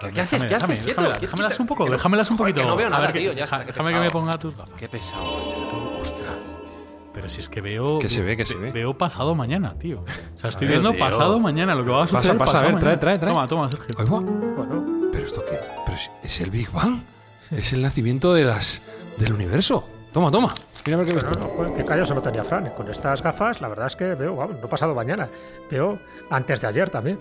¿Qué haces? ¿Qué haces? Quieto, déjamelas un poco, déjamelas un poquito. no veo nada, tío. Ya está, déjame que me ponga tus gafas. Qué pesado este. Ostras. Pero si es que veo. Que se ve, que se ve- ve. Veo pasado mañana, tío. O sea, estoy viendo pasado mañana, lo que va a Pasa, suceder. pasa, pasado a ver, trae, trae, trae. Toma, toma, Sergio. Ahí va. Bueno, ¿Pero esto qué? Pero es, es el Big Bang. Es el nacimiento de las, del universo. Toma, toma. Mira tú. no, joder, qué callo se lo tenía Fran. Con estas gafas, la verdad es que veo, vamos, no pasado mañana. Veo antes de ayer también.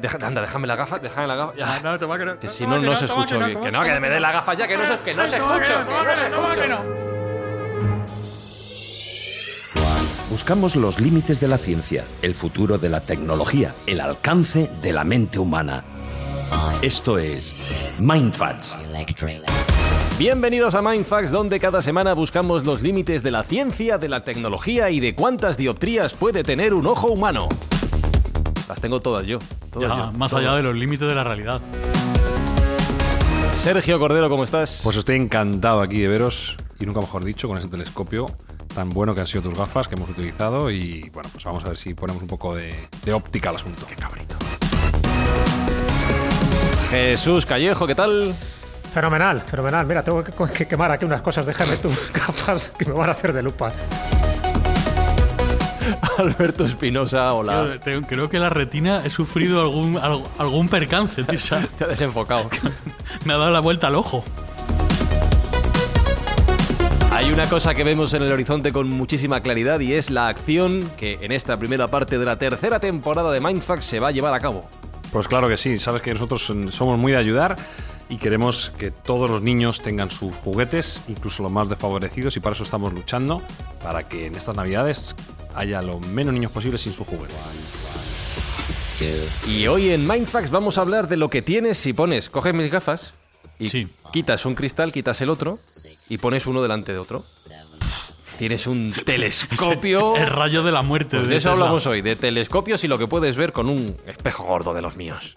Deja- Anda, déjame la gafa, déjame la gafa. Ya. No, toma que no. Que si no, no se escucha bien. Que no, que me dé la gafa ya, que no se, que no se escucha. no, Que no no. Buscamos los límites de la ciencia, el futuro de la tecnología, el alcance de la mente humana. Esto es Mindfacts. Bienvenidos a Mindfax, donde cada semana buscamos los límites de la ciencia, de la tecnología y de cuántas dioptrías puede tener un ojo humano. Las tengo todas yo. todas Ya, yo, más todas. allá de los límites de la realidad. Sergio Cordero, ¿cómo estás? Pues estoy encantado aquí de veros, y nunca mejor dicho, con ese telescopio tan bueno que han sido tus gafas que hemos utilizado. Y bueno, pues vamos a ver si ponemos un poco de, de óptica al asunto. Qué cabrito. Jesús Callejo, ¿qué tal? Fenomenal, fenomenal. Mira, tengo que, que quemar aquí unas cosas. Déjame tus gafas que me van a hacer de lupa. Alberto Espinosa, hola. Te- creo que la retina he sufrido algún, algún percance, tío. Te ha desenfocado. me ha dado la vuelta al ojo. Hay una cosa que vemos en el horizonte con muchísima claridad y es la acción que en esta primera parte de la tercera temporada de Mindfax se va a llevar a cabo. Pues claro que sí, sabes que nosotros somos muy de ayudar y queremos que todos los niños tengan sus juguetes, incluso los más desfavorecidos, y para eso estamos luchando, para que en estas navidades haya lo menos niños posibles sin sus juguetes. Y hoy en Mindfax vamos a hablar de lo que tienes si pones, coges mis gafas y Sí. quitas un cristal, quitas el otro y pones uno delante de otro. Tienes un telescopio. El rayo de la muerte. Pues de eso Tesla. hablamos hoy, de telescopios y lo que puedes ver con un espejo gordo de los míos.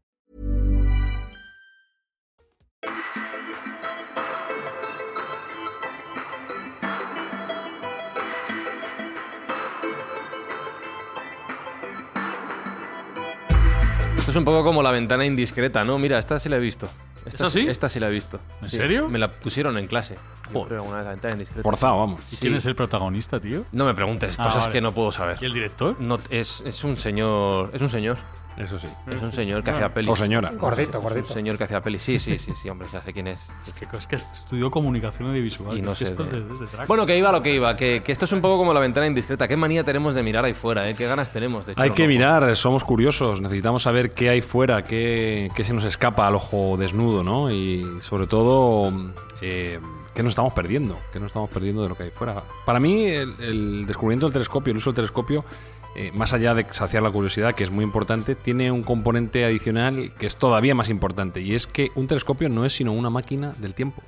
Esto es un poco como la ventana indiscreta, ¿no? Mira, esta sí la he visto. Esta ¿Esta sí? Esta sí la he visto. ¿En Sí, serio? Me la pusieron en clase. Yo Joder. creo alguna vez la ventana indiscreta. Forzado, vamos. ¿Y Sí. quién es el protagonista, tío? No me preguntes Ah, cosas vale. que no puedo saber. ¿Y el director? No, es, es un señor. Es un señor. Eso sí. Es un señor que hacía pelis. O señora. Gordito, Es gordito. un señor que hacía pelis. Sí, sí, sí, sí, hombre, ya sé quién es. Es que, es que estudió comunicación audiovisual. Y no es que sé esto de- es de- de track. Bueno, que iba a lo que iba, que, que esto es un poco como la ventana indiscreta. ¿Qué manía tenemos de mirar ahí fuera? ¿eh? ¿Qué ganas tenemos de echar Hay que mirar, somos curiosos, necesitamos saber qué hay fuera, qué, qué se nos escapa al ojo desnudo, ¿no? Y sobre todo, eh, qué nos estamos perdiendo, qué nos estamos perdiendo de lo que hay fuera. Para mí, el, el descubrimiento del telescopio, el uso del telescopio, eh, más allá de saciar la curiosidad, que es muy importante, tiene un componente adicional que es todavía más importante, y es que un telescopio no es sino una máquina del tiempo.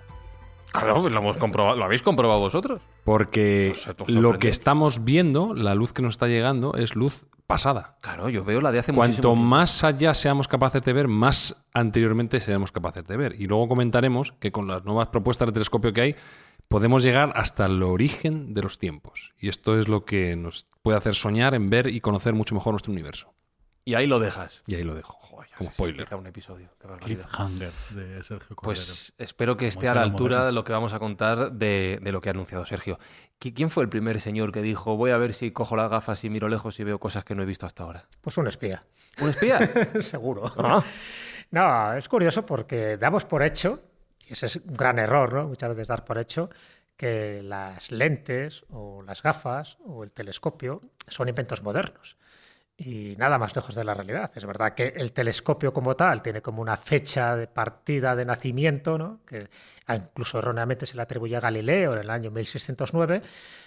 Claro, pues lo, hemos comprobado, lo habéis comprobado vosotros. Porque lo que estamos viendo, la luz que nos está llegando, es luz pasada. Claro, yo veo la de hace Cuanto muchísimo más allá seamos capaces de ver, más anteriormente seremos capaces de ver. Y luego comentaremos que con las nuevas propuestas de telescopio que hay, podemos llegar hasta el origen de los tiempos. Y esto es lo que nos puede hacer soñar en ver y conocer mucho mejor nuestro universo. Y ahí lo dejas. Y ahí lo dejo, Joder, como spoiler. un episodio. Cliffhanger de Sergio Cordero. Pues espero que esté a la altura moderno. de lo que vamos a contar de, de lo que ha anunciado Sergio. ¿Qui- ¿Quién fue el primer señor que dijo, voy a ver si cojo las gafas y miro lejos y veo cosas que no he visto hasta ahora? Pues un espía, ¿Un espía? seguro. Ah. No, es curioso porque damos por hecho, ese es un gran error, ¿no? Muchas veces dar por hecho que las lentes o las gafas o el telescopio son inventos modernos. Y nada más lejos de la realidad. Es verdad que el telescopio como tal tiene como una fecha de partida de nacimiento, ¿no? que a- incluso erróneamente se le atribuye a Galileo en el año 1609,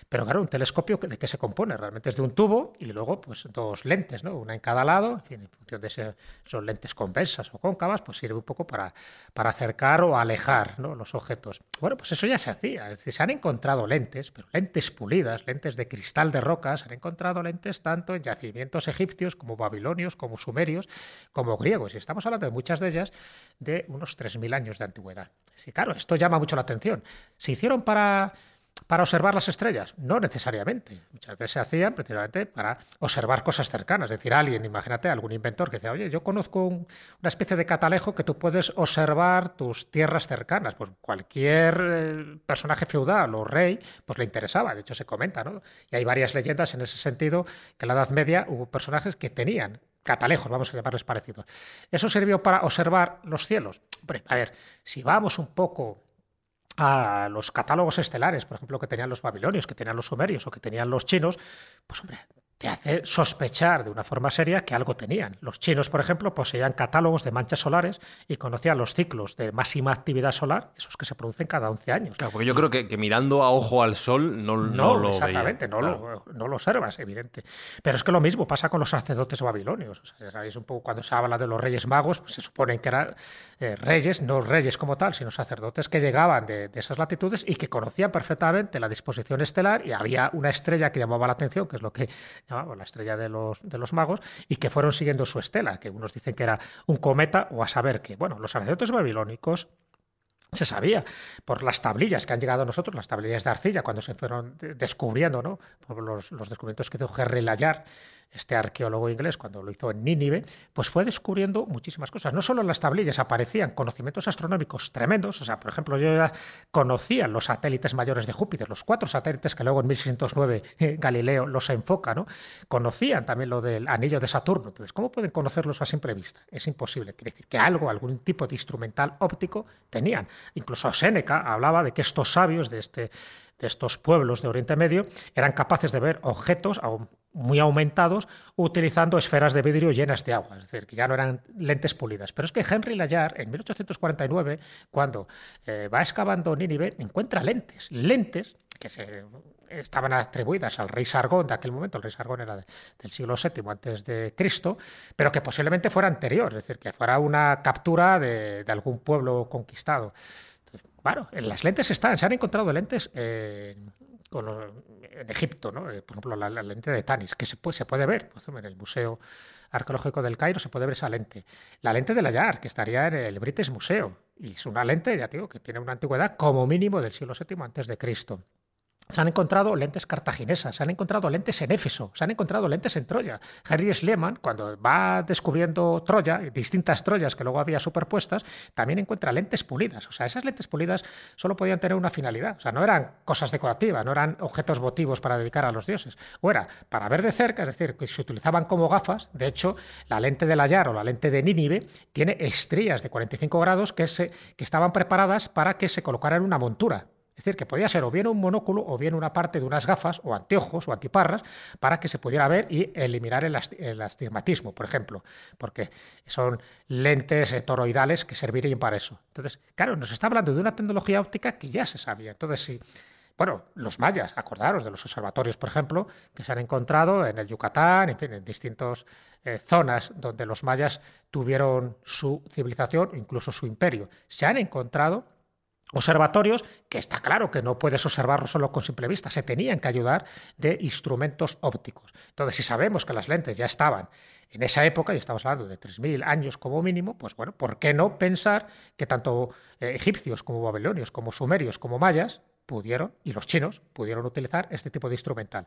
pero claro, un telescopio ¿de qué se compone? Realmente es de un tubo y luego pues dos lentes, ¿no? una en cada lado, en fin, en función de si son lentes convexas o cóncavas, pues sirve un poco para, para acercar o alejar ¿no? los objetos. Bueno, pues eso ya se hacía, es decir, se han encontrado lentes, pero lentes pulidas, lentes de cristal de rocas, se han encontrado lentes tanto en yacimientos egipcios como babilonios, como sumerios, como griegos, y estamos hablando de muchas de ellas de unos 3.000 años de antigüedad. Es decir, claro, esto llama mucho la atención. ¿Se hicieron para para observar las estrellas? No necesariamente. Muchas veces se hacían precisamente para observar cosas cercanas. Es decir, alguien, imagínate, algún inventor que decía, oye, yo conozco un- una especie de catalejo que tú puedes observar tus tierras cercanas. Pues cualquier eh, personaje feudal o rey, pues le interesaba. De hecho, se comenta, ¿no? Y hay varias leyendas en ese sentido que en la Edad Media hubo personajes que tenían catalejos, vamos a llamarles parecidos. ¿Eso sirvió para observar los cielos? Hombre, a ver, si vamos un poco a los catálogos estelares, por ejemplo, que tenían los babilonios, que tenían los sumerios o que tenían los chinos, pues hombre, te hace sospechar de una forma seria que algo tenían. Los chinos, por ejemplo, poseían catálogos de manchas solares y conocían los ciclos de máxima actividad solar, esos que se producen cada 11 años. Claro, porque yo creo que, que mirando a ojo al sol no, no, No, lo exactamente, veía. no, Claro. lo, no lo observas, evidente. Pero es que lo mismo pasa con los sacerdotes babilonios. O sea, sabéis un poco cuando se habla de los reyes magos, pues se suponen que eran eh, reyes, no reyes como tal, sino sacerdotes que llegaban de, de esas latitudes y que conocían perfectamente la disposición estelar y había una estrella que llamaba la atención, que es lo que la estrella de los, de los magos, y que fueron siguiendo su estela, que unos dicen que era un cometa o a saber que, bueno, los sacerdotes babilónicos se sabía por las tablillas que han llegado a nosotros, las tablillas de arcilla, cuando se fueron de- descubriendo, ¿no? Por los, los descubrimientos que hizo Henry Layard, este arqueólogo inglés, cuando lo hizo en Nínive, pues fue descubriendo muchísimas cosas. No solo en las tablillas aparecían conocimientos astronómicos tremendos, o sea, por ejemplo, yo ya conocía los satélites mayores de Júpiter, los cuatro satélites que luego en 1609 eh, Galileo los enfoca, ¿no? Conocían también lo del anillo de Saturno. Entonces, ¿cómo pueden conocerlos a simple vista? Es imposible. Quiere decir que algo, algún tipo de instrumental óptico tenían. Incluso Séneca hablaba de que estos sabios de, este, de estos pueblos de Oriente Medio eran capaces de ver objetos aún muy aumentados utilizando esferas de vidrio llenas de agua, es decir, que ya no eran lentes pulidas. Pero es que Henry Layard, en 1849, cuando eh, va excavando Nínive, encuentra lentes, lentes que se estaban atribuidas al rey Sargón de aquel momento, el rey Sargón era de- del siglo VII antes de Cristo, pero que posiblemente fuera anterior, es decir, que fuera una captura de, de algún pueblo conquistado. Entonces, las lentes están, se han encontrado lentes eh, en Egipto, ¿no? Eh, por ejemplo, la, lente de Tanis, que se puede, se puede ver, ejemplo, en el Museo Arqueológico del Cairo se puede ver esa lente. La lente de la Yar, que estaría en el British Museum, y es una lente, ya digo, que tiene una antigüedad como mínimo del siglo VII antes de Cristo. Se han encontrado lentes cartaginesas, se han encontrado lentes en Éfeso, se han encontrado lentes en Troya. Henry Schliemann, cuando va descubriendo Troya, distintas Troyas que luego había superpuestas, también encuentra lentes pulidas. O sea, esas lentes pulidas solo podían tener una finalidad. O sea, no eran cosas decorativas, no eran objetos votivos para dedicar a los dioses. O era para ver de cerca, es decir, que se utilizaban como gafas. De hecho, la lente de Layar o la lente de Nínive tiene estrías de 45 grados que, se, que estaban preparadas para que se colocaran en una montura. Es decir, que podía ser o bien un monóculo o bien una parte de unas gafas o anteojos o antiparras para que se pudiera ver y eliminar el, asti- el astigmatismo, por ejemplo, porque son lentes toroidales que servirían para eso. Entonces, claro, nos está hablando de una tecnología óptica que ya se sabía. Entonces, sí. Bueno, los mayas, acordaros de los observatorios, por ejemplo, que se han encontrado en el Yucatán, en fin, en distintas eh, zonas donde los mayas tuvieron su civilización, incluso su imperio. Se han encontrado observatorios que está claro que no puedes observarlos solo con simple vista, se tenían que ayudar de instrumentos ópticos. Entonces, si sabemos que las lentes ya estaban en esa época, y estamos hablando de 3.000 años como mínimo, pues bueno, ¿por qué no pensar que tanto eh, egipcios como babilonios, como sumerios, como mayas, pudieron, y los chinos, pudieron utilizar este tipo de instrumental?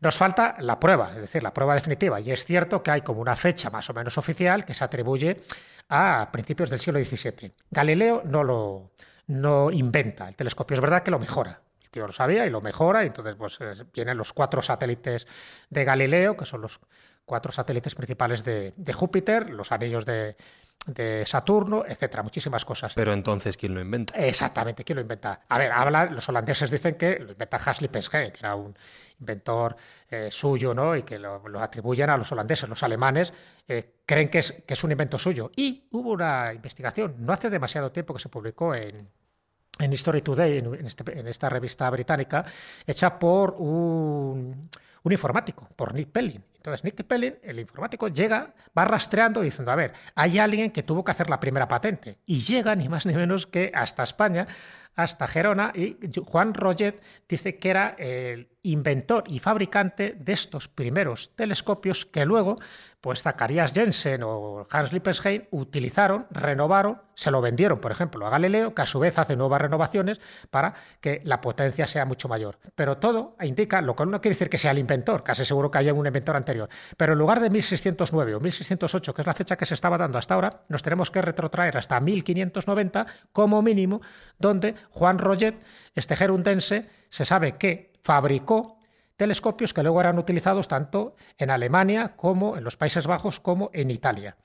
Nos falta la prueba, es decir, la prueba definitiva, y es cierto que hay como una fecha más o menos oficial que se atribuye a principios del siglo XVII. Galileo no lo no inventa el telescopio, es verdad que lo mejora. El El tío lo sabía y lo mejora, y entonces pues eh, vienen los cuatro satélites de Galileo, que son los cuatro satélites principales de, de Júpiter, los anillos de, de Saturno, etcétera, muchísimas cosas. Pero entonces, ¿quién lo inventa? Exactamente, ¿quién lo inventa? A ver, habla, los holandeses dicen que lo inventa Hasley Penschem, que era un inventor eh, suyo, ¿no? Y que lo, atribuyen a los holandeses. Los alemanes eh, creen que es, que es un invento suyo. Y hubo una investigación, no hace demasiado tiempo que se publicó en, en History Today, en, este, esta revista británica, hecha por un, un, informático, por Nick Pellin. Entonces, Nick Pellin, el informático, llega, va rastreando diciendo, a ver, hay alguien que tuvo que hacer la primera patente. Y llega ni más ni menos que hasta España, hasta Gerona, y Juan Roget dice que era el inventor y fabricante de estos primeros telescopios que luego pues Zacharias Jensen o Hans Lippenstein utilizaron, renovaron, se lo vendieron, por ejemplo, a Galileo, que a su vez hace nuevas renovaciones para que la potencia sea mucho mayor. Pero todo indica, lo cual no quiere decir que sea el inventor, casi seguro que haya un inventor anterior, pero en lugar de 1609 o 1608, que es la fecha que se estaba dando hasta ahora, nos tenemos que retrotraer hasta 1590 como mínimo, donde Juan Roget, este gerundense, se sabe que fabricó telescopios que luego eran utilizados tanto en Alemania como en los Países Bajos como en Italia.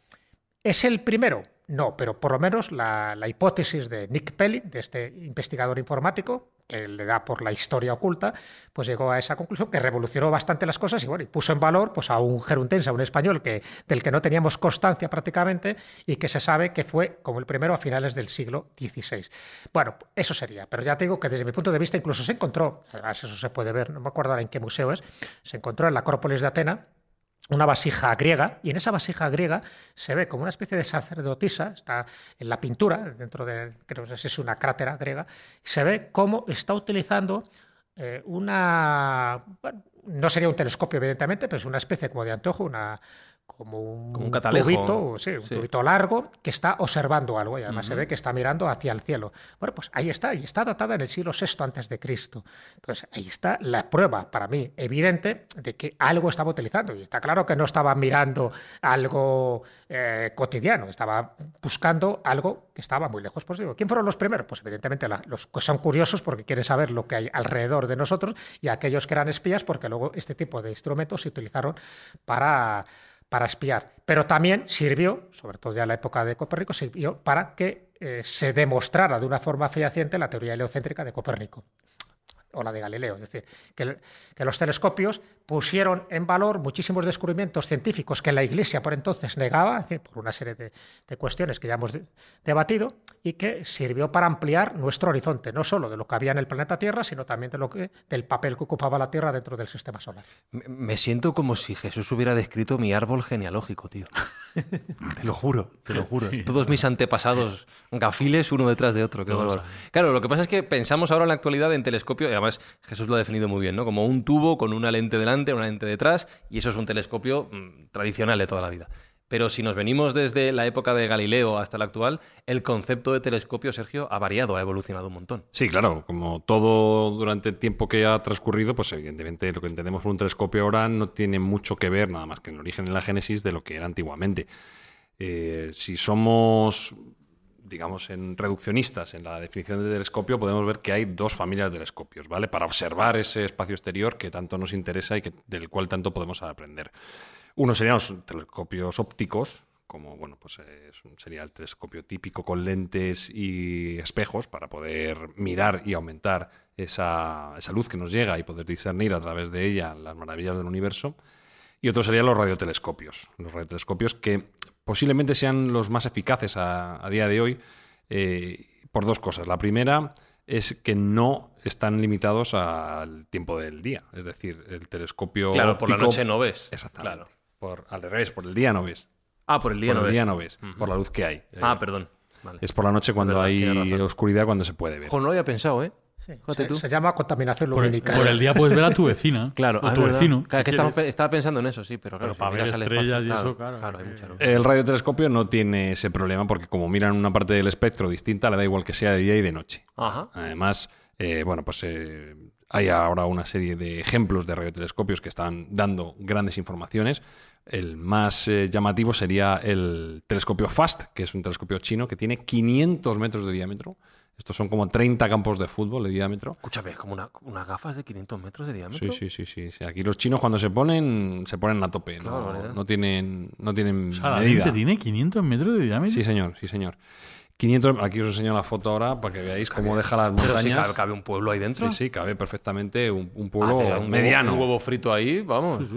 ¿Es el primero? No, pero por lo menos la, hipótesis de Nick Pellin, de este investigador informático, que le da por la historia oculta, pues llegó a esa conclusión que revolucionó bastante las cosas y bueno, y puso en valor pues, a un geruntense, a un español que, del que no teníamos constancia prácticamente y que se sabe que fue como el primero a finales del siglo XVI. Bueno, eso sería, pero ya te digo que desde mi punto de vista incluso se encontró, además eso se puede ver, no me acuerdo ahora en qué museo es, se encontró en la Acrópolis de Atena, una vasija griega, y en esa vasija griega se ve como una especie de sacerdotisa, está en la pintura, dentro de, creo que es una crátera griega, se ve cómo está utilizando eh, una, no sería un telescopio evidentemente, pero es una especie como de anteojo, una, como un, como un tubito, sí, un sí. tubito largo que está observando algo y además uh -huh. se ve que está mirando hacia el cielo. Bueno, pues ahí está, y está datada en el siglo VI antes de Cristo. Entonces ahí está la prueba para mí evidente de que algo estaba utilizando y está claro que no estaba mirando algo eh, cotidiano, estaba buscando algo que estaba muy lejos. Pues digo, ¿quién fueron los primeros? Pues evidentemente la, los que son curiosos porque quieren saber lo que hay alrededor de nosotros y aquellos que eran espías porque luego este tipo de instrumentos se utilizaron para para espiar, pero también sirvió, sobre todo ya en la época de Copérnico, sirvió para que eh, se demostrara de una forma fehaciente la teoría heliocéntrica de Copérnico o la de Galileo. Es decir, que, que, los telescopios pusieron en valor muchísimos descubrimientos científicos que la Iglesia por entonces negaba, en fin, por una serie de, de, cuestiones que ya hemos de, debatido, y que sirvió para ampliar nuestro horizonte, no solo de lo que había en el planeta Tierra, sino también de lo que, del papel que ocupaba la Tierra dentro del sistema solar. Me, siento como si Jesús hubiera descrito mi árbol genealógico, tío. te lo juro, te lo juro. Sí. Todos mis antepasados gafiles uno detrás de otro. Qué claro, lo que pasa es que pensamos ahora en la actualidad en telescopio, además Jesús lo ha definido muy bien, ¿no? Como un tubo con una lente delante, una lente detrás, y eso es un telescopio mmm, tradicional de toda la vida. Pero si nos venimos desde la época de Galileo hasta la actual, el concepto de telescopio, Sergio, ha variado, ha evolucionado un montón. Sí, claro, como todo durante el tiempo que ha transcurrido, pues evidentemente lo que entendemos por un telescopio ahora no tiene mucho que ver, nada más que en el origen y la génesis, de lo que era antiguamente. Eh, si somos digamos, en reduccionistas en la definición de telescopio, podemos ver que hay dos familias de telescopios, ¿vale? Para observar ese espacio exterior que tanto nos interesa y que, del cual tanto podemos aprender. Uno serían los telescopios ópticos, como bueno, pues sería el telescopio típico con lentes y espejos para poder mirar y aumentar esa, esa, luz que nos llega y poder discernir a través de ella las maravillas del universo. Y otro serían los radiotelescopios. Los radiotelescopios que posiblemente sean los más eficaces a, a día de hoy eh, por dos cosas. La primera es que no están limitados al tiempo del día. Es decir, el telescopio. Claro, por la noche no ves. Exactamente. Claro. Por, al revés, por el día no ves. Ah, por el día por no el ves. día no ves. Uh -huh. Por la luz que hay. Ah, perdón. Vale. Es por la noche cuando verdad, hay oscuridad, cuando se puede ver. Jo, no lo había pensado, ¿eh? Sí, se, se, llama contaminación lumínica. Por el día puedes ver a tu vecina. claro, a tu verdad. vecino. Claro, que estamos, estaba pensando en eso, sí, pero claro. Pero para ver estrellas y eso, claro. claro hay mucha luz. El radiotelescopio no tiene ese problema porque como miran una parte del espectro distinta, le da igual que sea de día y de noche. Ajá. Además, eh, bueno, pues eh, hay ahora una serie de ejemplos de radiotelescopios que están dando grandes informaciones. El más eh, llamativo sería el telescopio FAST, que es un telescopio chino que tiene 500 metros de diámetro. Estos son como 30 campos de fútbol de diámetro. Escúchame, es como una- unas gafas de 500 metros de diámetro. Sí, sí, sí, sí, sí. Aquí los chinos cuando se ponen, se ponen a tope. No, no tienen, no tienen O sea, la medida. lente tiene 500 metros de diámetro. Sí, señor, sí, señor. 500, aquí os enseño la foto ahora para que veáis cómo deja las Pero sí, montañas. cabe, cabe un pueblo ahí dentro. Sí, sí, cabe perfectamente un, un pueblo un mediano. Huevo, un huevo frito ahí, vamos.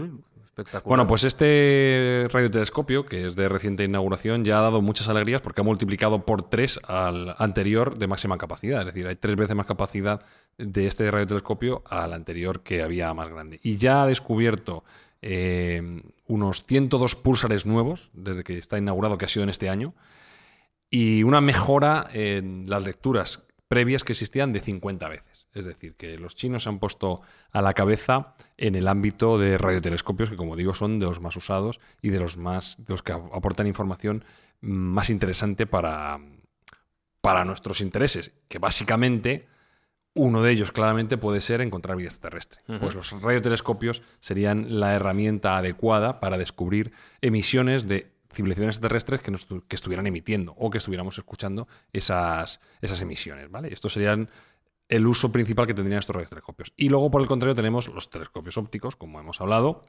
Bueno, pues este radiotelescopio, que es de reciente inauguración, ya ha dado muchas alegrías porque ha multiplicado por tres al anterior de máxima capacidad. Es decir, hay tres veces más capacidad de este radiotelescopio al anterior que había más grande. Y ya ha descubierto eh, unos 102 púlsares nuevos desde que está inaugurado, que ha sido en este año, y una mejora en las lecturas previas que existían de 50 veces. Es decir, que los chinos se han puesto a la cabeza en el ámbito de radiotelescopios, que como digo son de los más usados y de los más de los que ap- aportan información mm, más interesante para, para nuestros intereses, que básicamente uno de ellos claramente puede ser encontrar vida extraterrestre. Ujú. Pues los radiotelescopios serían la herramienta adecuada para descubrir emisiones de civilizaciones extraterrestres que, nos que estuvieran emitiendo o que estuviéramos escuchando esas, esas emisiones. ¿vale? Estos serían el uso principal que tendrían estos radiotelescopios. Y luego, por el contrario, tenemos los telescopios ópticos, como hemos hablado,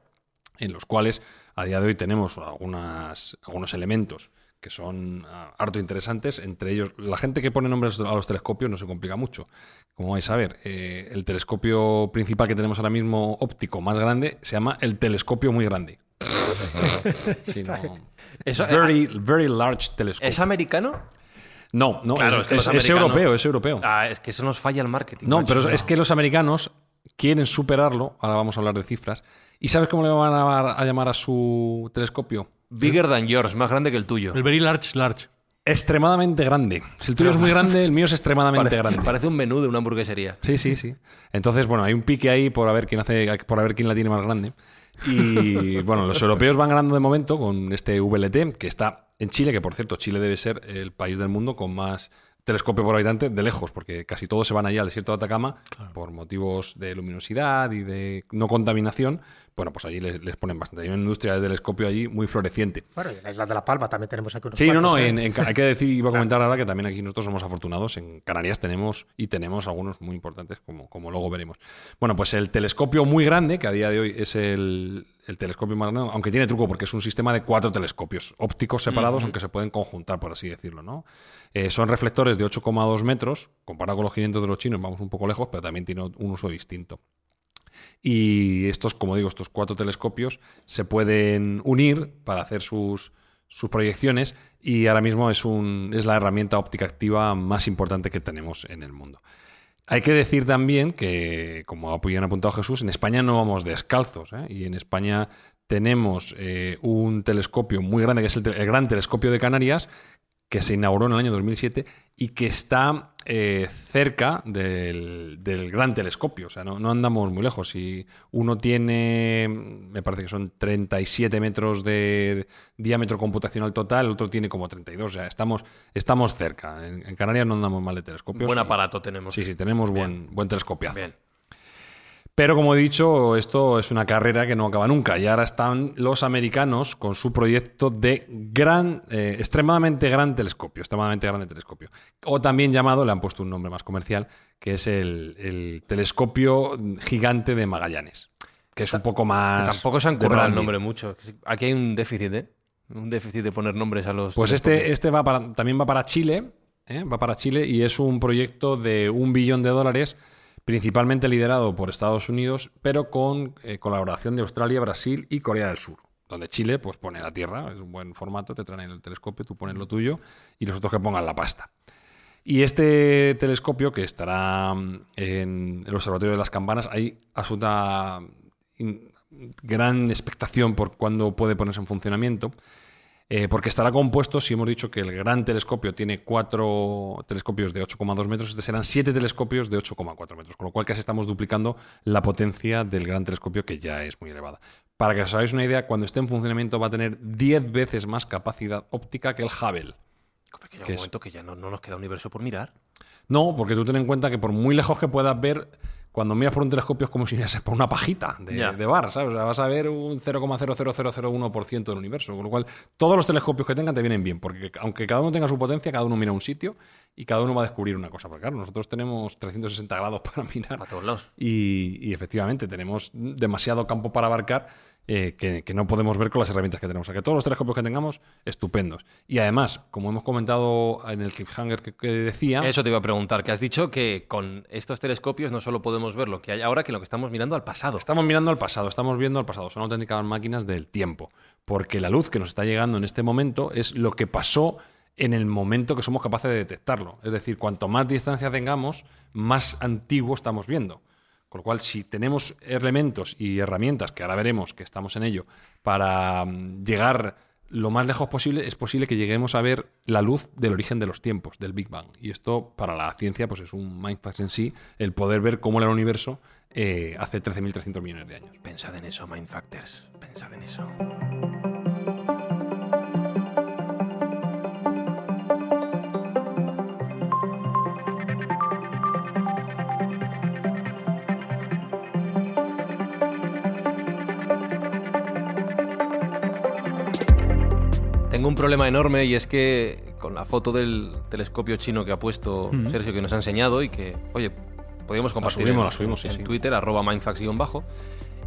en los cuales a día de hoy tenemos algunas, algunos elementos que son ah, harto interesantes. Entre ellos, la gente que pone nombres a los telescopios no se complica mucho. Como vais a ver, eh, el telescopio principal que tenemos ahora mismo óptico más grande se llama el telescopio muy grande. Sí, no. Eso- very, very large telescope. ¿Es americano? No, no, Claro, es, es que es- es europeo, es europeo. Ah, es que eso nos falla el marketing. No, macho. pero es que los americanos quieren superarlo. Ahora vamos a hablar de cifras. ¿Y sabes cómo le van a llamar a, llamar a su telescopio? Bigger than yours, más grande que el tuyo. El very large, large. Extremadamente grande. Si el tuyo es muy grande, el mío es extremadamente Parece, grande. parece un menú de una hamburguesería. Sí, sí, sí. Entonces, bueno, hay un pique ahí por a ver quién hace, por a ver quién la tiene más grande. Y bueno, los europeos van ganando de momento con este VLT, que está en Chile, que por cierto, Chile debe ser el país del mundo con más telescopio por habitante de lejos, porque casi todos se van allá al desierto de Atacama por motivos de luminosidad y de no contaminación. Bueno, pues allí les, les ponen bastante. Hay una industria de telescopio allí muy floreciente. Bueno, y en la isla de La Palma también tenemos aquí unos Sí, no, no, ¿eh? en- en Ca- hay que decir, iba a comentar ahora que también aquí nosotros somos afortunados. En Canarias tenemos y tenemos algunos muy importantes, como, como luego veremos. Bueno, pues el telescopio muy grande, que a día de hoy es el, el telescopio más grande, aunque tiene truco porque es un sistema de cuatro telescopios ópticos separados, aunque se pueden conjuntar, por así decirlo, ¿no? Eh, son reflectores de 8,2 metros, comparado con los 500 de los chinos, vamos un poco lejos, pero también tiene un uso distinto. Y estos, como digo, estos cuatro telescopios se pueden unir para hacer sus, sus proyecciones y ahora mismo es, un, es la herramienta óptica activa más importante que tenemos en el mundo. Hay que decir también que, como bien apuntado Jesús, en España no vamos descalzos. ¿eh? Y en España tenemos eh, un telescopio muy grande, que es el Gran Telescopio de Canarias, que se inauguró en el año 2007 y que está eh, cerca del, del gran telescopio. O sea, no, no andamos muy lejos. Si uno tiene, me parece que son 37 metros de diámetro computacional total, el otro tiene como 32. O sea, estamos, estamos cerca. En, en Canarias no andamos mal de telescopios. Buen aparato tenemos. Sí, sí, tenemos buen, buen telescopiazo. Bien. Pero como he dicho, esto es una carrera que no acaba nunca. Y ahora están los americanos con su proyecto de gran, eh, extremadamente gran telescopio, extremadamente grande telescopio. O también llamado, le han puesto un nombre más comercial, que es el, el telescopio gigante de Magallanes. Que es un poco más. Que tampoco se han currado el nombre mucho. Aquí hay un déficit, ¿eh? Un déficit de poner nombres a los. Pues este, este va para, también va para Chile, ¿eh? va para Chile y es un proyecto de un billón de dólares, principalmente liderado por Estados Unidos, pero con eh, colaboración de Australia, Brasil y Corea del Sur. Donde Chile pues pone la tierra, es un buen formato, te traen el telescopio, tú pones lo tuyo y los otros que pongan la pasta. Y este telescopio que estará mm, en el Observatorio de las Campanas, hay absoluta in- gran expectación por cuándo puede ponerse en funcionamiento. Eh, porque estará compuesto, si hemos dicho que el gran telescopio tiene cuatro telescopios de 8,2 metros, este serán siete telescopios de 8,4 metros, con lo cual casi estamos duplicando la potencia del gran telescopio, que ya es muy elevada. Para que os hagáis una idea, cuando esté en funcionamiento va a tener 10 veces más capacidad óptica que el Hubble. Porque llega ¿Qué un es? momento que ya no, no nos queda universo por mirar. No, porque tú ten en cuenta que por muy lejos que puedas ver, cuando miras por un telescopio es como si mirases por una pajita de, de bar, ¿sabes? O sea, vas a ver un 0,00001% del universo. Con lo cual, todos los telescopios que tengan te vienen bien, porque aunque cada uno tenga su potencia, cada uno mira un sitio y cada uno va a descubrir una cosa. Porque claro, nosotros tenemos 360 grados para mirar. Para todos lados. Y, y efectivamente, tenemos demasiado campo para abarcar eh, que, que no podemos ver con las herramientas que tenemos. O sea, que todos los telescopios que tengamos, estupendos. Y además, como hemos comentado en el cliffhanger que, que decía, Eso te iba a preguntar, que has dicho que con estos telescopios no solo podemos ver lo que hay ahora, que lo que estamos mirando al pasado. estamos mirando al pasado, estamos viendo al pasado. Son auténticas máquinas del tiempo. Porque la luz que nos está llegando en este momento es lo que pasó en el momento que somos capaces de detectarlo. Es decir, cuanto más distancia tengamos, más antiguo estamos viendo. Con lo cual, si tenemos elementos y herramientas, que ahora veremos que estamos en ello, para mm, llegar lo más lejos posible, es posible que lleguemos a ver la luz del origen de los tiempos, del Big Bang. Y esto, para la ciencia, pues es un mindfuck en sí, el poder ver cómo era el universo eh, hace 13.300 millones de años. Pensad en eso, Mindfactors. Pensad en eso. Tengo un problema enorme y es que con la foto del telescopio chino que ha puesto Sergio, que nos ha enseñado y que, oye, podríamos compartir subimos, en, la subimos, sí, en sí. Twitter, arroba mindfax-bajo,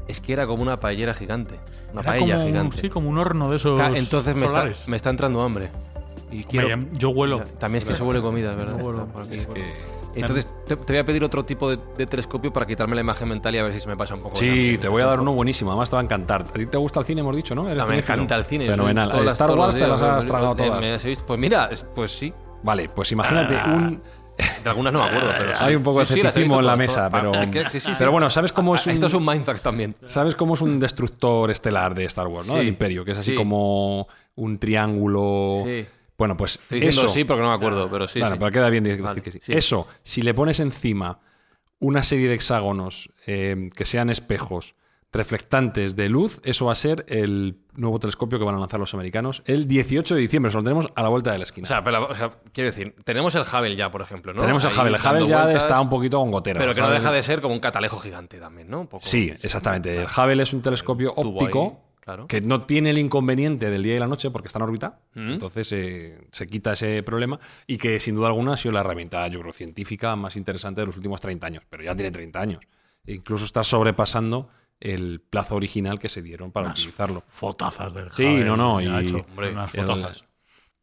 es que era como una paellera gigante. Una Era paella como, gigante. Sí, como un horno de esos Entonces me está, solares. me está entrando hambre. Y quiero... yo huelo. También es que se huele comida, ¿verdad? Yo huelo. Está por aquí. Es que- Entonces, te, te voy a pedir otro tipo de, de telescopio para quitarme la imagen mental y a ver si se me pasa un poco. Sí, te voy a dar uno buenísimo. Además, te va a encantar. ¿A ti te gusta el cine, hemos dicho, no? ¿Eres Ah, me encanta el cine. Fenomenal. todas Star Wars te las has tragado todas. Pues mira, es- pues sí. Vale, pues imagínate Ah. un... De algunas no me acuerdo, pero. Hay un poco de sí, escepticismo en la mesa, pero... Ah, que- sí, sí, sí. Pero bueno, ¿sabes cómo es un... Esto es un Mindfax también. ¿Sabes cómo es un destructor estelar de Star Wars, no? Del Imperio, que es así Sí. como un triángulo. Sí. Bueno, pues Estoy diciendo eso. sí porque no me acuerdo, pero sí. Bueno, sí. pero queda bien decir Vale, que sí. sí. Eso, si le pones encima una serie de hexágonos eh, que sean espejos reflectantes de luz, eso va a ser el nuevo telescopio que van a lanzar los americanos el 18 de diciembre. Se lo tenemos a la vuelta de la esquina. O sea, pero, o sea, quiero decir, tenemos el Hubble ya, por ejemplo, ¿no? Tenemos el Ahí Hubble. El Hubble ya vueltas, está un poquito con gotera. Pero que no deja de ser como un catalejo gigante también, ¿no? Un poco- Sí, exactamente. El Hubble es un telescopio óptico ahí, claro. que no tiene el inconveniente del día y la noche porque está en órbita. Mm. Entonces eh, se quita ese problema y que sin duda alguna ha sido la herramienta, yo creo, científica más interesante de los últimos 30 años. Pero ya tiene 30 años. E incluso está sobrepasando el plazo original que se dieron para utilizarlo. Fotazas del Sí, no, no, ya ha y- hecho hombre, unas el- fotazas.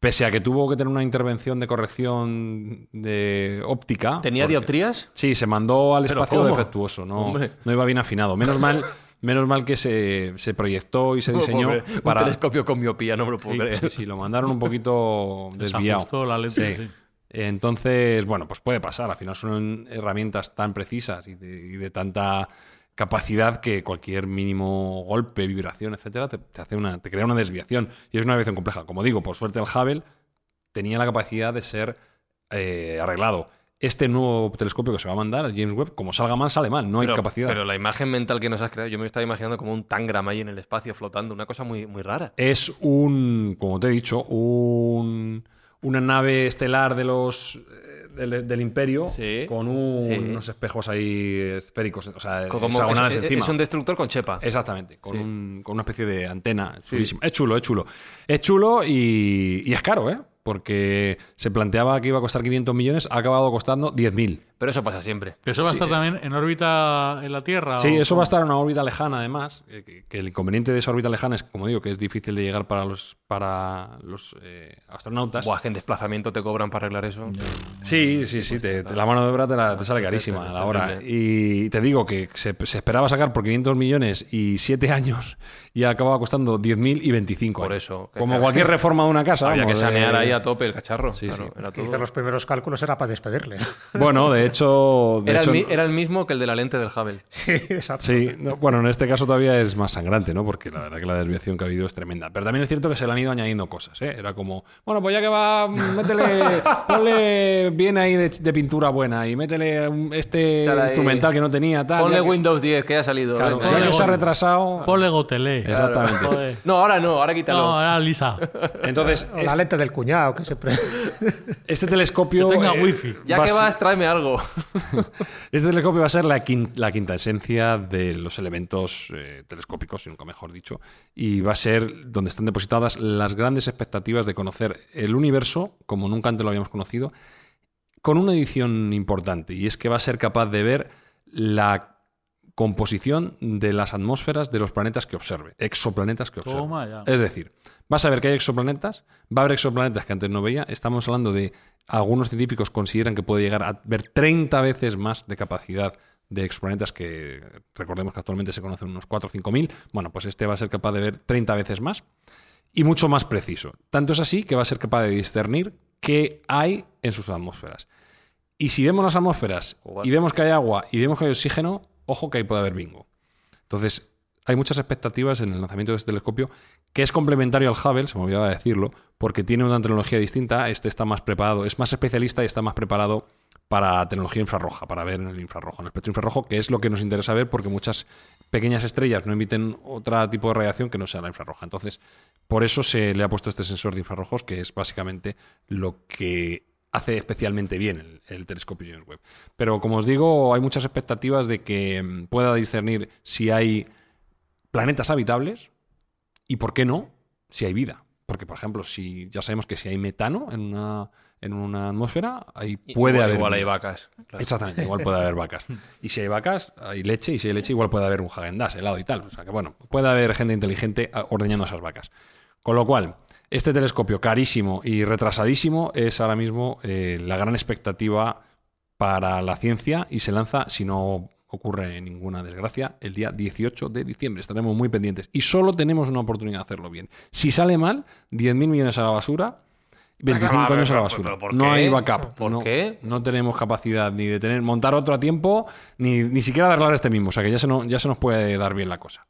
Pese a que tuvo que tener una intervención de corrección de óptica. ¿Tenía porque- dioptrías? Sí, se mandó al ¿Pero espacio cómo? defectuoso, no, no iba bien afinado. Menos mal, menos mal que se, se proyectó y se diseñó Un para. telescopio con miopía, no me lo puedo Sí, creer. sí, sí, lo mandaron un poquito desviado. La lente, sí. Entonces, bueno, pues puede pasar. Al final son herramientas tan precisas y de, y de tanta capacidad que cualquier mínimo golpe, vibración, etcétera, te, te hace una, te crea una desviación. Y es una desviación compleja. Como digo, por suerte el Hubble tenía la capacidad de ser eh, arreglado. Este nuevo telescopio que se va a mandar, el James Webb, como salga mal, sale mal. No pero, hay capacidad. Pero la imagen mental que nos has creado, yo me estaba imaginando como un tangram ahí en el espacio flotando, una cosa muy, muy rara. Es un, como te he dicho, un, una nave estelar de los eh, del, del Imperio Sí, con un- sí. unos espejos ahí esféricos, o sea, Como- hexagonales es, es- encima. es un destructor con chepa. Exactamente, con, Sí. un- con una especie de antena. Es chulo, es chulo. Es chulo y, y es caro, ¿eh? Porque se planteaba que iba a costar 500 millones, ha acabado costando 10.000. Pero eso pasa siempre. ¿Que eso va a estar eh. también en órbita en la Tierra? Sí, o eso va a estar en una órbita lejana, además. eh, Que, que el inconveniente de esa órbita lejana es, como digo, que es difícil de llegar para los, para los eh, astronautas. Buah, es que en desplazamiento te cobran para arreglar eso. Sí, sí, sí. te- te- la mano de obra te, la- te sale carísima a la hora. Y te digo que se, se esperaba sacar por 500 millones y 7 años y ha acabado costando 10.000 y 25. Por eso. Como cualquier reforma de una casa. Había que vamos, sanear de- ahí a tope el cacharro. Sí, claro, sí. era Que todo. hice los primeros cálculos era para despedirle. Bueno, de hecho, de Era, hecho- el, mi- era el mismo que el de la lente del Hubble. Sí, exacto. Sí, no, bueno, en este caso todavía es más sangrante, ¿no? Porque la verdad que la desviación que ha habido es tremenda. Pero también es cierto que se le han ido añadiendo cosas, ¿eh? Era como, bueno, pues ya que va, métele, ponle bien ahí de, de pintura buena y métele este instrumental que no tenía, tal. Ponle que- Windows 10, que ya ha salido. Claro, ya que Ponle se ha retrasado. Ponle Gotelé. Exactamente. No, ahora no, ahora quítalo. No, era Lisa. Entonces, la es- lente del cuñado, que siempre. este telescopio. Que tenga eh, wifi. ya que a vas, tráeme algo. Este telescopio va a ser la, quin- la quinta esencia de los elementos eh, telescópicos, nunca mejor dicho, y va a ser donde están depositadas las grandes expectativas de conocer el universo como nunca antes lo habíamos conocido, con una edición importante, y es que va a ser capaz de ver la composición de las atmósferas de los planetas que observe, exoplanetas que observe. Toma. Es decir, vas a ver que hay exoplanetas, va a haber exoplanetas que antes no veía. Estamos hablando de algunos científicos consideran que puede llegar a ver 30 veces más de capacidad de exoplanetas que recordemos que actualmente se conocen unos 4 o 5 mil. Bueno, pues este va a ser capaz de ver 30 veces más y mucho más preciso. Tanto es así que va a ser capaz de discernir qué hay en sus atmósferas. Y si vemos las atmósferas y vemos que hay agua y vemos que hay oxígeno, ojo que ahí puede haber bingo. Entonces, hay muchas expectativas en el lanzamiento de este telescopio que es complementario al Hubble, se me olvidaba decirlo, porque tiene una tecnología distinta. Este está más preparado, es más especialista y está más preparado para tecnología infrarroja, para ver en el infrarrojo, en el espectro infrarrojo, que es lo que nos interesa ver porque muchas pequeñas estrellas no emiten otro tipo de radiación que no sea la infrarroja. Entonces, por eso se le ha puesto este sensor de infrarrojos, que es básicamente lo que hace especialmente bien el, el telescopio James Webb. Pero como os digo, hay muchas expectativas de que mm, pueda discernir si hay planetas habitables y, ¿por qué no?, si hay vida. Porque, por ejemplo, si ya sabemos que si hay metano en una, en una atmósfera, ahí puede igual, haber... Igual hay vacas. claro. Exactamente, igual puede haber vacas. Y si hay vacas, hay leche, y si hay leche, igual puede haber un Häagen-Dazs, helado y tal. O sea que, bueno, puede haber gente inteligente ah, ordeñando esas vacas. Con lo cual, este telescopio carísimo y retrasadísimo es ahora mismo eh, la gran expectativa para la ciencia y se lanza, si no ocurre ninguna desgracia, el día 18 de diciembre. Estaremos muy pendientes. Y solo tenemos una oportunidad de hacerlo bien. Si sale mal, 10.000 millones a la basura. 25 Ah, pero- años a la basura. pero ¿por no hay backup. ¿Por no, qué? no tenemos capacidad ni de tener montar otro a tiempo, ni, ni siquiera de arreglar este mismo. O sea que ya se, nos, ya se nos puede dar bien la cosa.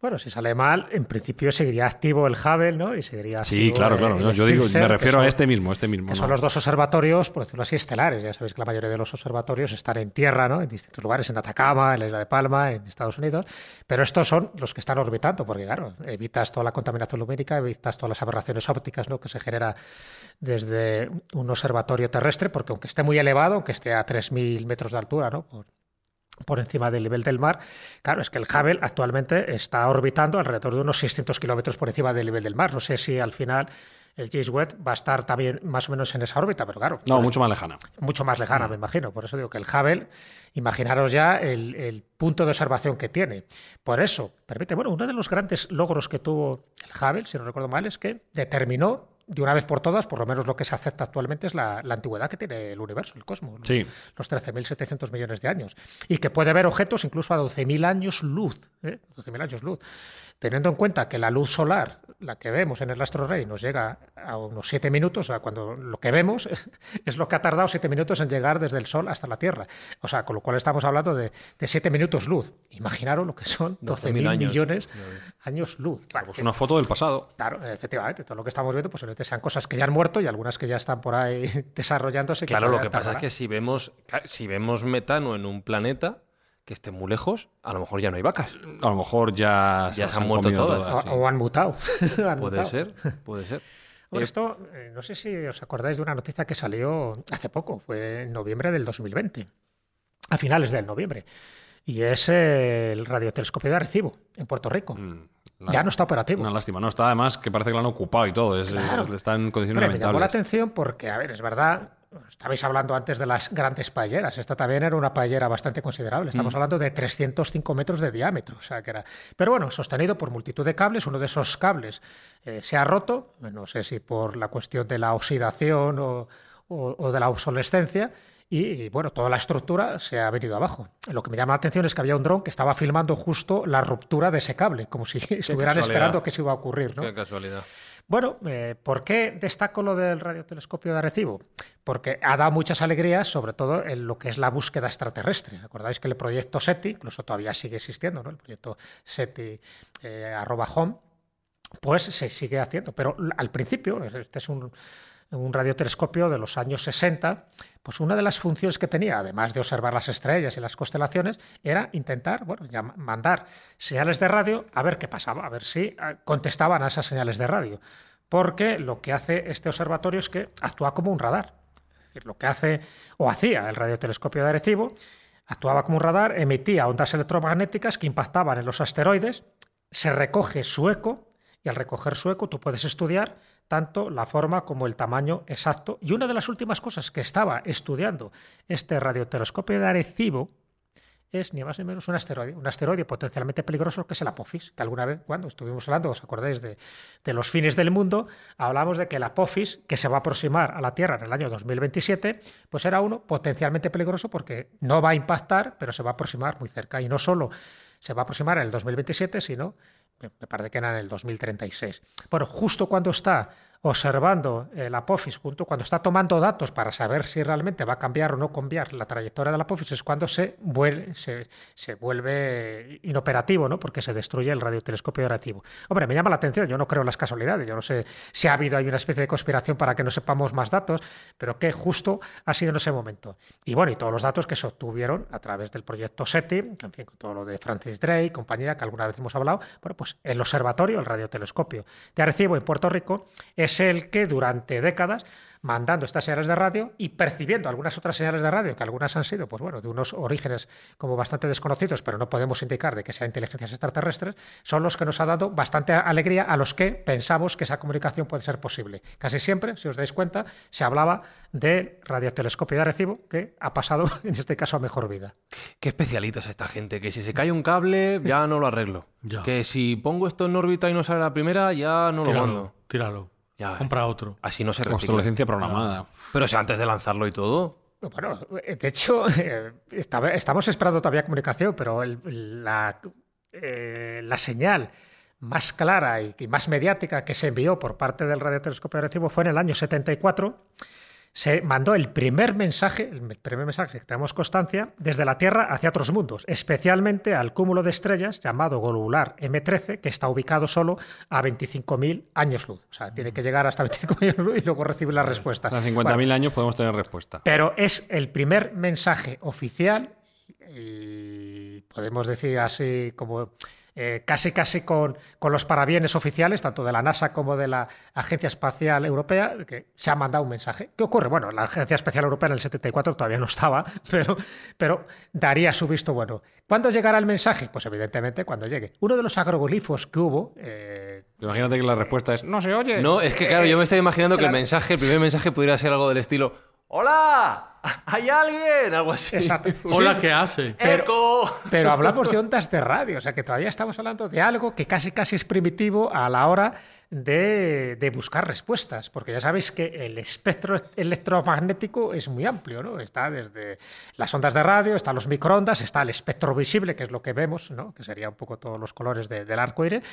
Bueno, si sale mal, en principio seguiría activo el Hubble, ¿no? Y seguiría Sí, activo claro, claro. el No, yo digo, me refiero a este mismo, este mismo. que no. son los dos observatorios, por decirlo así, estelares. Ya sabéis que la mayoría de los observatorios están en tierra, ¿no? En distintos lugares, en Atacama, en la isla de Palma, en Estados Unidos. Pero estos son los que están orbitando, porque claro, evitas toda la contaminación lumínica, evitas todas las aberraciones ópticas, ¿no? Que se genera desde un observatorio terrestre, porque aunque esté muy elevado, aunque esté a 3.000 metros de altura, ¿no? Por, por encima del nivel del mar. Claro, es que el Hubble actualmente está orbitando alrededor de unos 600 kilómetros por encima del nivel del mar. No sé si al final el James Webb va a estar también más o menos en esa órbita, pero claro, No, mucho más lejana. mucho más lejana, Mm. me imagino. Por eso digo que el Hubble, imaginaros ya el, el punto de observación que tiene. Por eso, permite, bueno, uno de los grandes logros que tuvo el Hubble, si no recuerdo mal, es que determinó de una vez por todas, por lo menos lo que se acepta actualmente es la, la antigüedad que tiene el universo, el cosmos, los, Sí. los 13.700 millones de años. Y que puede ver objetos incluso a 12.000 años luz. ¿eh? 12.000 años luz. Teniendo en cuenta que la luz solar, la que vemos en el astro rey, nos llega a unos 7 minutos, o sea, cuando lo que vemos es lo que ha tardado 7 minutos en llegar desde el Sol hasta la Tierra. O sea, con lo cual estamos hablando de, de 7 minutos luz. Imaginaros lo que son 12.000 años. millones años luz. Claro, Pues que- una foto del pasado. Claro, efectivamente, todo lo que estamos viendo posiblemente sean cosas que ya han muerto y algunas que ya están por ahí desarrollándose. que Claro, lo todavía que pasa es que si vemos, si vemos metano en un planeta que esté muy lejos, a lo mejor ya no hay vacas. A lo mejor ya, se han muerto todas. sí. O, o han mutado. Han Puede mutado. ser, puede ser. Bueno, Eh, esto, eh, no sé si os acordáis de una noticia que salió hace poco, fue en noviembre del 2020, a finales del noviembre, y es eh, el radiotelescopio de Arecibo, en Puerto Rico. Mm, la- Ya no está operativo. Una lástima. No, está además que parece que lo han ocupado y todo. Es, Claro. es- está en condiciones Hombre, me llamó la lamentables. atención porque, a ver, es verdad, estabais hablando antes de las grandes paelleras. Esta también era una paellera bastante considerable. Mm. Estamos hablando de 305 metros de diámetro. O sea, que era... Pero bueno, sostenido por multitud de cables. Uno de esos cables eh, se ha roto, no sé si por la cuestión de la oxidación o, o- o de la obsolescencia. Y, y, bueno, toda la estructura se ha venido abajo. Lo que me llama la atención es que había un dron que estaba filmando justo la ruptura de ese cable, como si estuvieran casualidad. esperando que eso iba a ocurrir. ¿no? Qué casualidad. Bueno, eh, ¿por qué destaco lo del radiotelescopio de Arecibo? Porque ha dado muchas alegrías, sobre todo en lo que es la búsqueda extraterrestre. ¿Acordáis que el proyecto SETI, incluso todavía sigue existiendo, ¿no? el proyecto SETI eh, arroba home, pues se sigue haciendo. Pero al principio, este es un, un radiotelescopio de los años 60, pues una de las funciones que tenía, además de observar las estrellas y las constelaciones, era intentar, bueno, ya mandar señales de radio a ver qué pasaba, a ver si eh, contestaban a esas señales de radio. Porque lo que hace este observatorio es que actúa como un radar. Decir, lo que hace o hacía el radiotelescopio de Arecibo, actuaba como un radar, emitía ondas electromagnéticas que impactaban en los asteroides, se recoge su eco y al recoger su eco tú puedes estudiar tanto la forma como el tamaño exacto. Y una de las últimas cosas que estaba estudiando este radiotelescopio de Arecibo es ni más ni menos un asteroide, un asteroide potencialmente peligroso que es el Apophis, que alguna vez cuando estuvimos hablando, os acordáis de, de los fines del mundo, hablamos de que el Apophis, que se va a aproximar a la Tierra en el año 2027, pues era uno potencialmente peligroso porque no va a impactar, pero se va a aproximar muy cerca. Y no solo se va a aproximar en el 2027, sino me parece que era en el 2036. Bueno, justo cuando está observando el Apophis, junto cuando está tomando datos para saber si realmente va a cambiar o no cambiar la trayectoria del Apophis, es cuando se vuelve, se, vuelve inoperativo, ¿no? porque se destruye el radiotelescopio recibo. Hombre, me llama la atención, yo no creo en las casualidades, yo no sé si ha habido ahí una especie de conspiración para que no sepamos más datos, pero que justo ha sido en ese momento. Y bueno, y todos los datos que se obtuvieron a través del proyecto SETI, en fin, con todo lo de Francis Drake, compañía que alguna vez hemos hablado, bueno, pues el observatorio, el radiotelescopio de Arecibo en Puerto Rico, es es el que durante décadas mandando estas señales de radio y percibiendo algunas otras señales de radio, que algunas han sido, pues bueno, de unos orígenes como bastante desconocidos, pero no podemos indicar de que sean inteligencias extraterrestres, son los que nos ha dado bastante alegría a los que pensamos que esa comunicación puede ser posible. Casi siempre, si os dais cuenta, se hablaba de radiotelescopio de recibo, que ha pasado, en este caso, a mejor vida. Qué especialitos esta gente, que si se cae un cable, ya no lo arreglo. Que si pongo esto en órbita y no sale la primera, ya no lo mando. Tíralo. Compra otro. Así no se recicla. programada. Pero si antes de lanzarlo y todo. Bueno, de hecho, eh, estamos esperando todavía comunicación, pero la, eh, la señal más clara y, más mediática que se envió por parte del radiotelescopio de recibo fue en el año 74 se mandó el primer mensaje, el primer mensaje que tenemos constancia, desde la Tierra hacia otros mundos, especialmente al cúmulo de estrellas llamado globular M13, que está ubicado solo a 25.000 años luz. O sea, tiene que llegar hasta 25.000 años luz y luego recibir la respuesta. A 50.000 años podemos tener respuesta. Pero es el primer mensaje oficial y podemos decir así como eh, casi casi con, con, los parabienes oficiales, tanto de la NASA como de la Agencia Espacial Europea, que se ha mandado un mensaje. ¿Qué ocurre? Bueno, la Agencia Espacial Europea en el 74 todavía no estaba, pero, pero daría su visto bueno. ¿Cuándo llegará el mensaje? Pues evidentemente cuando llegue. Uno de los agroglifos que hubo... Eh, Imagínate que la respuesta es, no se oye. No, es que claro, yo me estoy imaginando que el mensaje, el primer mensaje pudiera ser algo del estilo, ¡Hola! ¿Hay alguien? Algo así. Exacto. Hola, ¿qué hace? Pero, pero hablamos de ondas de radio, o sea que todavía estamos hablando de algo que casi casi es primitivo a la hora de, buscar respuestas, porque ya sabéis que el espectro electromagnético es muy amplio, ¿no? Está desde las ondas de radio, están los microondas, está el espectro visible, que es lo que vemos, ¿no? Que sería un poco todos los colores del arco iris,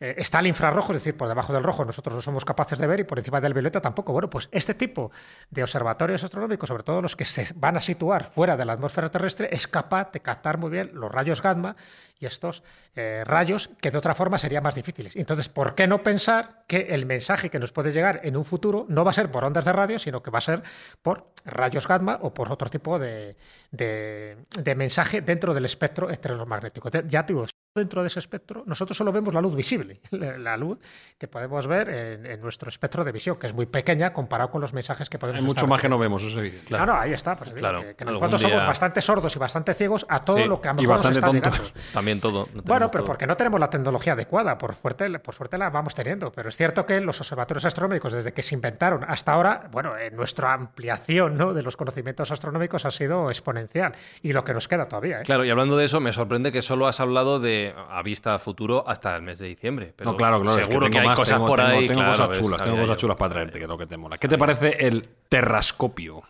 eh, está el infrarrojo, es decir, por debajo del rojo nosotros no somos capaces de ver y por encima del violeta tampoco. Bueno, pues este tipo de observatorios astronómicos, sobre todo los que se van a situar fuera de la atmósfera terrestre, es capaz de captar muy bien los rayos gamma y estos eh, rayos que de otra forma serían más difíciles. Entonces, ¿por qué no pensar que el mensaje que nos puede llegar en un futuro no va a ser por ondas de radio, sino que va a ser por rayos gamma o por otro tipo de, de, mensaje dentro del espectro electromagnético? Ya digo, dentro de ese espectro, nosotros solo vemos la luz visible, la luz que podemos ver en, nuestro espectro de visión, que es muy pequeña comparado con los mensajes que podemos Hay mucho más que no vemos, eso es evidente. Claro, ahí está. Pues, claro, que, en el fondo somos bastante sordos y bastante ciegos a todo lo que a lo mejor nos está llegando. También todo. bueno, pero porque no tenemos la tecnología adecuada, por, fuerte, por suerte la vamos teniendo, pero es cierto que los observatorios astronómicos, desde que se inventaron hasta ahora, bueno, en nuestra ampliación ¿no? de los conocimientos astronómicos ha sido exponencial y lo que nos queda todavía. ¿eh? Claro, y hablando de eso, me sorprende que solo has hablado de a vista futuro hasta el mes de diciembre. Pero no, claro, claro. Seguro que, hay cosas por ahí. Tengo, cosas chulas, tengo cosas chulas para traerte, que es lo que te mola. ¿Qué te parece el terrascopio?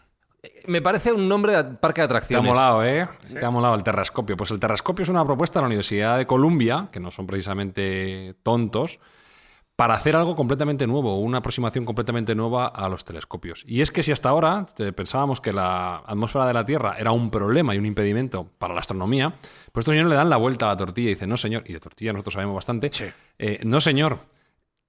Me parece un nombre de parque de atracciones. Te ha molado, ¿eh? Te ha molado el terrascopio. Pues el terrascopio es una propuesta de la Universidad de Columbia, que no son precisamente tontos, para hacer algo completamente nuevo, una aproximación completamente nueva a los telescopios. Y es que si hasta ahora eh, pensábamos que la atmósfera de la Tierra era un problema y un impedimento para la astronomía, pues estos señores le dan la vuelta a la tortilla y dicen, no señor, y de tortilla nosotros sabemos bastante, eh, no señor,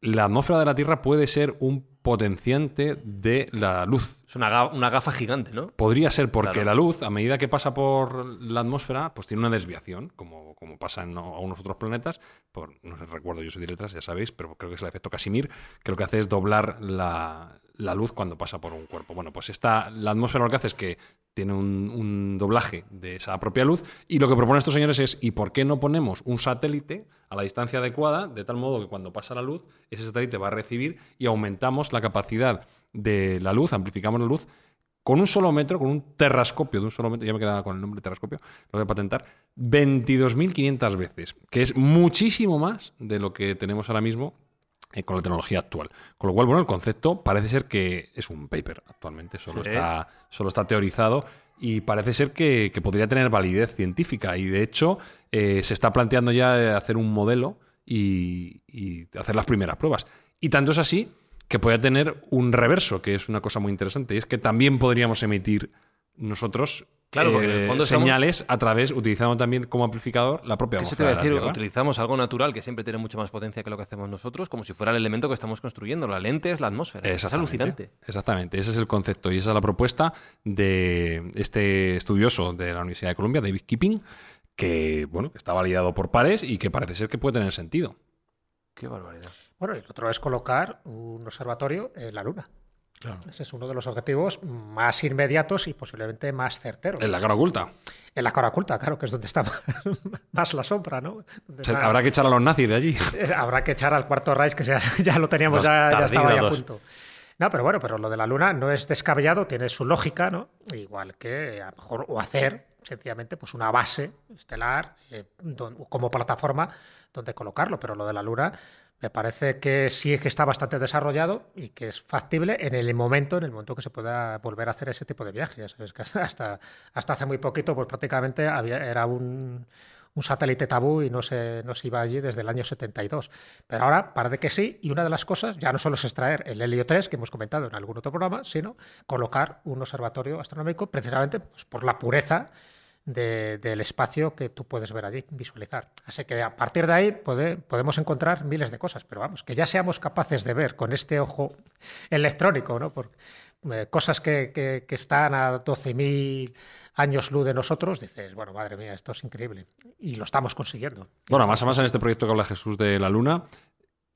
la atmósfera de la Tierra puede ser un potenciante de la luz. Es una, ga- una gafa gigante, ¿no? Podría ser porque Claro. la luz, a medida que pasa por la atmósfera, pues tiene una desviación, como, como pasa en algunos otros planetas. Por, no recuerdo, yo soy de letras, ya sabéis, pero creo que es el efecto Casimir, que lo que hace es doblar la, la luz cuando pasa por un cuerpo. Bueno, pues esta, la atmósfera lo que hace es que tiene un, un doblaje de esa propia luz y lo que proponen estos señores es, ¿y por qué no ponemos un satélite a la distancia adecuada, de tal modo que cuando pasa la luz, ese satélite va a recibir y aumentamos la capacidad de la luz, amplificamos la luz con un solo metro, con un terrascopio de un solo metro, ya me quedaba con el nombre de terrascopio, lo voy a patentar, 22.500 veces, que es muchísimo más de lo que tenemos ahora mismo eh, con la tecnología actual. Con lo cual, bueno, el concepto parece ser que es un paper actualmente, solo, Sí. está, solo está teorizado y parece ser que, que podría tener validez científica y de hecho eh, se está planteando ya eh, hacer un modelo y, y hacer las primeras pruebas. Y tanto es así que puede tener un reverso, que es una cosa muy interesante, y es que también podríamos emitir nosotros Claro, porque en el eh, fondo estamos- señales a través, utilizando también como amplificador la propia ¿Qué se te iba a de decir? Utilizamos algo natural que siempre tiene mucha más potencia que lo que hacemos nosotros, como si fuera el elemento que estamos construyendo. La lente es la atmósfera. Es alucinante. Exactamente, ese es el concepto y esa es la propuesta de este estudioso de la Universidad de Columbia, David Keeping, que bueno, que está validado por pares y que parece ser que puede tener sentido. Qué barbaridad. Bueno, y el otro es colocar un observatorio en la Luna. Claro. Ese es uno de los objetivos más inmediatos y posiblemente más certeros. En la cara oculta. En la cara oculta, claro, que es donde está más la sombra, ¿no? O sea, habrá que echar a los nazis de allí. Habrá que echar al cuarto Reich, que ya, ya lo teníamos, ya, ya estaba ahí a punto. No, pero bueno, pero lo de la Luna no es descabellado, tiene su lógica, ¿no? Igual que a lo mejor, o hacer sencillamente pues una base estelar eh, don- como plataforma donde colocarlo, pero lo de la Luna me parece que sí que está bastante desarrollado y que es factible en el momento, en el momento que se pueda volver a hacer ese tipo de viaje. Ya sabes que hasta, hasta hace muy poquito, pues prácticamente había, era un, un satélite tabú y no se, no se iba allí desde el año 72. Pero ahora parece que sí, y una de las cosas ya no solo es extraer el helio 3, que hemos comentado en algún otro programa, sino colocar un observatorio astronómico precisamente pues, por la pureza de- del espacio que tú puedes ver allí, visualizar. Así que a partir de ahí pode- podemos encontrar miles de cosas, pero vamos, que ya seamos capaces de ver con este ojo electrónico, ¿no? Eh, cosas que están a 12.000 años luz de nosotros, dices, bueno, madre mía, esto es increíble. Y lo estamos consiguiendo. Bueno, más a más en este proyecto que habla Jesús de la Luna,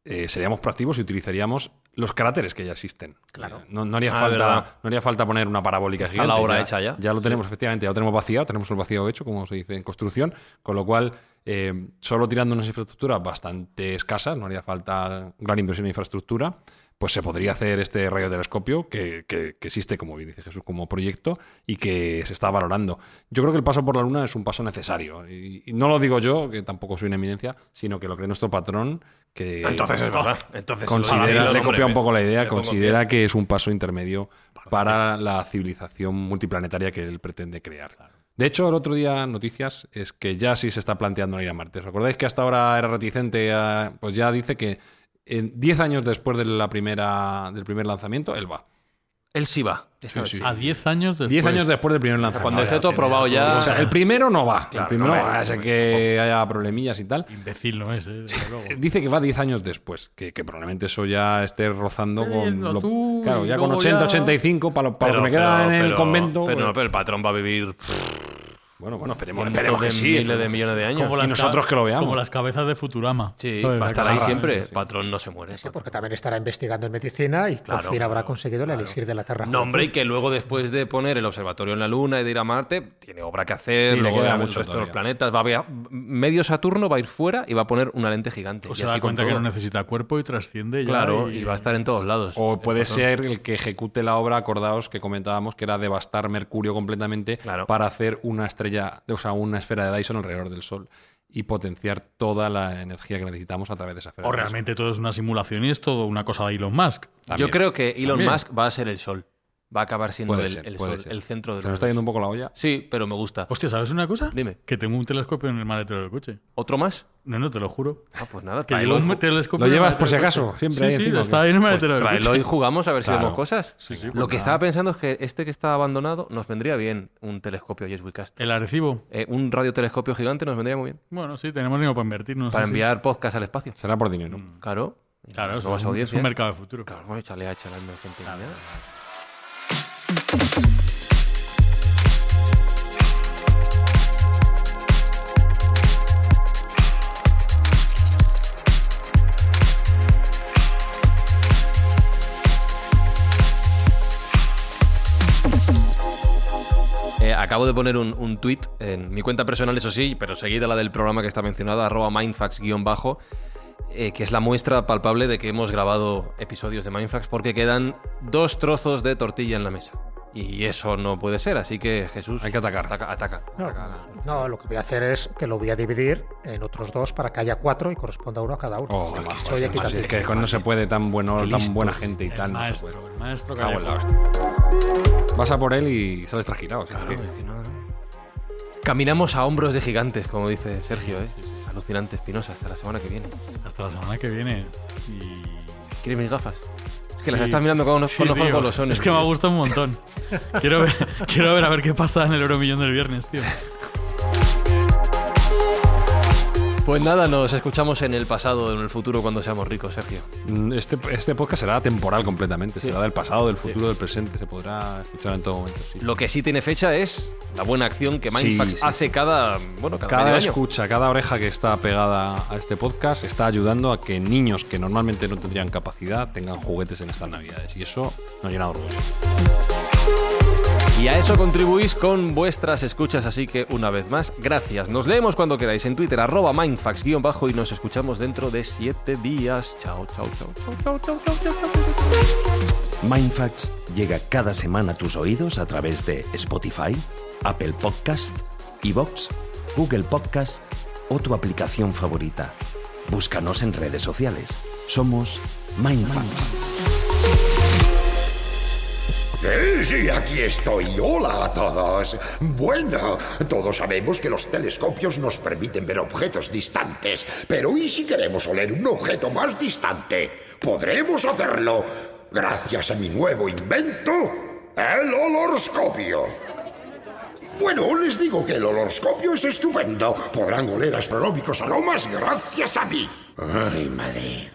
eh, seríamos proactivos y utilizaríamos los cráteres que ya existen. Claro. No, no haría Ah, falta, no haría falta poner una parabólica gigante. la obra hecha ya. Ya lo tenemos, efectivamente, ya lo tenemos vaciado, tenemos el vacío hecho, como se dice en construcción, con lo cual, eh, solo tirando unas infraestructuras bastante escasas, no haría falta gran inversión en infraestructura, pues se podría hacer este radiotelescopio que, que, que existe, como bien dice Jesús, como proyecto y que se está valorando. Yo creo que el paso por la Luna es un paso necesario. Y, y no lo digo yo, que tampoco soy una eminencia, sino que lo cree nuestro patrón, que Entonces es verdad. Entonces considera, le copia un poco la idea, considera que es un paso intermedio para la civilización multiplanetaria que él pretende crear. De hecho, el otro día, noticias, es que ya sí se está planteando ir a Marte. ¿Os acordáis que hasta ahora era reticente? a- pues ya dice que en 10 años después de la primera, del primer lanzamiento, él va. Él sí va. Esta sí. sí. A 10 años después. 10 años después del primer lanzamiento. Cuando esté todo probado ya. O sea, el primero no va. Claro, el primero, no va. ser que haya problemillas y tal. Imbécil no es, ¿eh? Desde luego. Dice que va 10 años después, que, que probablemente eso ya esté rozando con. Lo- tú, claro, ya con luego 80, ya- 85, para lo, para lo Pero- que me queda pero- en el pero- convento. Pero, pues, no, pero el patrón va a vivir bueno, bueno, esperemos, esperemos de que sí. miles de millones de años. Como Y las nosotros que lo veamos. Como las cabezas de Futurama. Sí, ¿Sabes? va a estar ahí siempre. sí. Patrón no se muere. Sí, porque también estará investigando en medicina y Claro, por fin habrá claro, conseguido el claro. elixir de la Tierra. No, hombre, y que luego después de poner el observatorio en la Luna y de ir a Marte, tiene obra que hacer, Sí, luego el mucho resto de los planetas. Va a medio Saturno va a ir fuera y va a poner una lente gigante. O y se da cuenta que no necesita cuerpo y trasciende ya. Claro, y va a estar en todos lados. O puede ser el que ejecute la obra, acordaos que comentábamos que era devastar Mercurio completamente para hacer una estrella, o sea, una esfera de Dyson alrededor del Sol y potenciar toda la energía que necesitamos a través de esa esfera. O realmente todo es una simulación y es todo una cosa de Elon Musk. Yo creo que Elon También. Musk va a ser el Sol. Va a acabar siendo el, ser, el puede sol- ser. el centro de Se nos está yendo un poco la olla. Sí, pero me gusta. Hostia, ¿sabes una cosa? Dime. Que tengo un telescopio en el maletero del coche. ¿Otro más? No, no, te lo juro. Ah, pues nada, Que tráelo. llevo un y ju- telescopio ¿Lo llevas por si del acaso? Siempre ahí Sí, sí, encima, ¿o está ahí en el pues maletero del tráelo coche. y jugamos a ver si vemos cosas. Sí, sí, Lo pues que estaba pensando es que este que está abandonado nos vendría bien un telescopio Yes Cast. El Arecibo. Eh, un radiotelescopio gigante nos vendría muy bien. Bueno, sí, tenemos dinero para invertir. No sé Para enviar podcast al espacio. Será por dinero. Claro. Claro, eso es un, es audiencias. un mercado de futuro. Claro, vamos a echarle a echarle a gente. Eh, acabo de poner un, un tweet en mi cuenta personal, eso sí, pero seguida la del programa que está mencionado, arroba mindfax-bajo, eh, que es la muestra palpable de que hemos grabado episodios de Mindfax porque quedan dos trozos de tortilla en la mesa. Y eso no puede ser, así que Jesús... Hay que atacar. Ataca, ataca. No, ataca. no, lo que voy a hacer es que lo voy a dividir en otros dos para que haya cuatro y corresponda uno a cada uno. Oh, más, es que con no se puede tan bueno, tan buena gente y El tal. no se maestro, puede. el maestro Gallego. hostia. Vas a por él y sales trasquilado. Claro, que- que no, no. Caminamos a hombros de gigantes, como dice Sergio, ¿eh? Alucinante, Espinosa, hasta la semana que viene. Hasta la semana que viene. Y... ¿Quieres mis gafas? Es que las estás mirando con unos, Sí, con. Es que me ha gustado un montón. quiero, ver, quiero ver a ver qué pasa en el Euromillón del viernes, tío. Pues nada, nos escuchamos en el pasado, en el futuro, cuando seamos ricos, Sergio. Mm, Este, este podcast será temporal completamente. Será del pasado, del futuro, del presente. Se podrá escuchar en todo momento. sí. Lo que sí tiene fecha es la buena acción que Mindfax hace cada, bueno, cada, Cada año. escucha, cada oreja que está pegada a este podcast está ayudando a que niños que normalmente no tendrían capacidad tengan juguetes en estas navidades. Y eso nos llena de orgullo. Y a eso contribuís con vuestras escuchas, así que una vez más, gracias. Nos leemos cuando queráis en Twitter, arroba mindfax-bajo y nos escuchamos dentro de 7 días. Chao, chao, chao, chao, chao, chao, chao, chao. Mindfax llega cada semana a tus oídos a través de Spotify, Apple Podcast, Evox, Google Podcast o tu aplicación favorita. Búscanos en redes sociales. Somos Mindfax. Sí, sí, aquí estoy. Hola a todos. Bueno, todos sabemos que los telescopios nos permiten ver objetos distantes, pero ¿y si queremos oler un objeto más distante? Podremos hacerlo gracias a mi nuevo invento, el oloroscopio. Bueno, les digo que el oloroscopio es estupendo. Podrán oler astronómicos aromas gracias a mí. Ay, madre.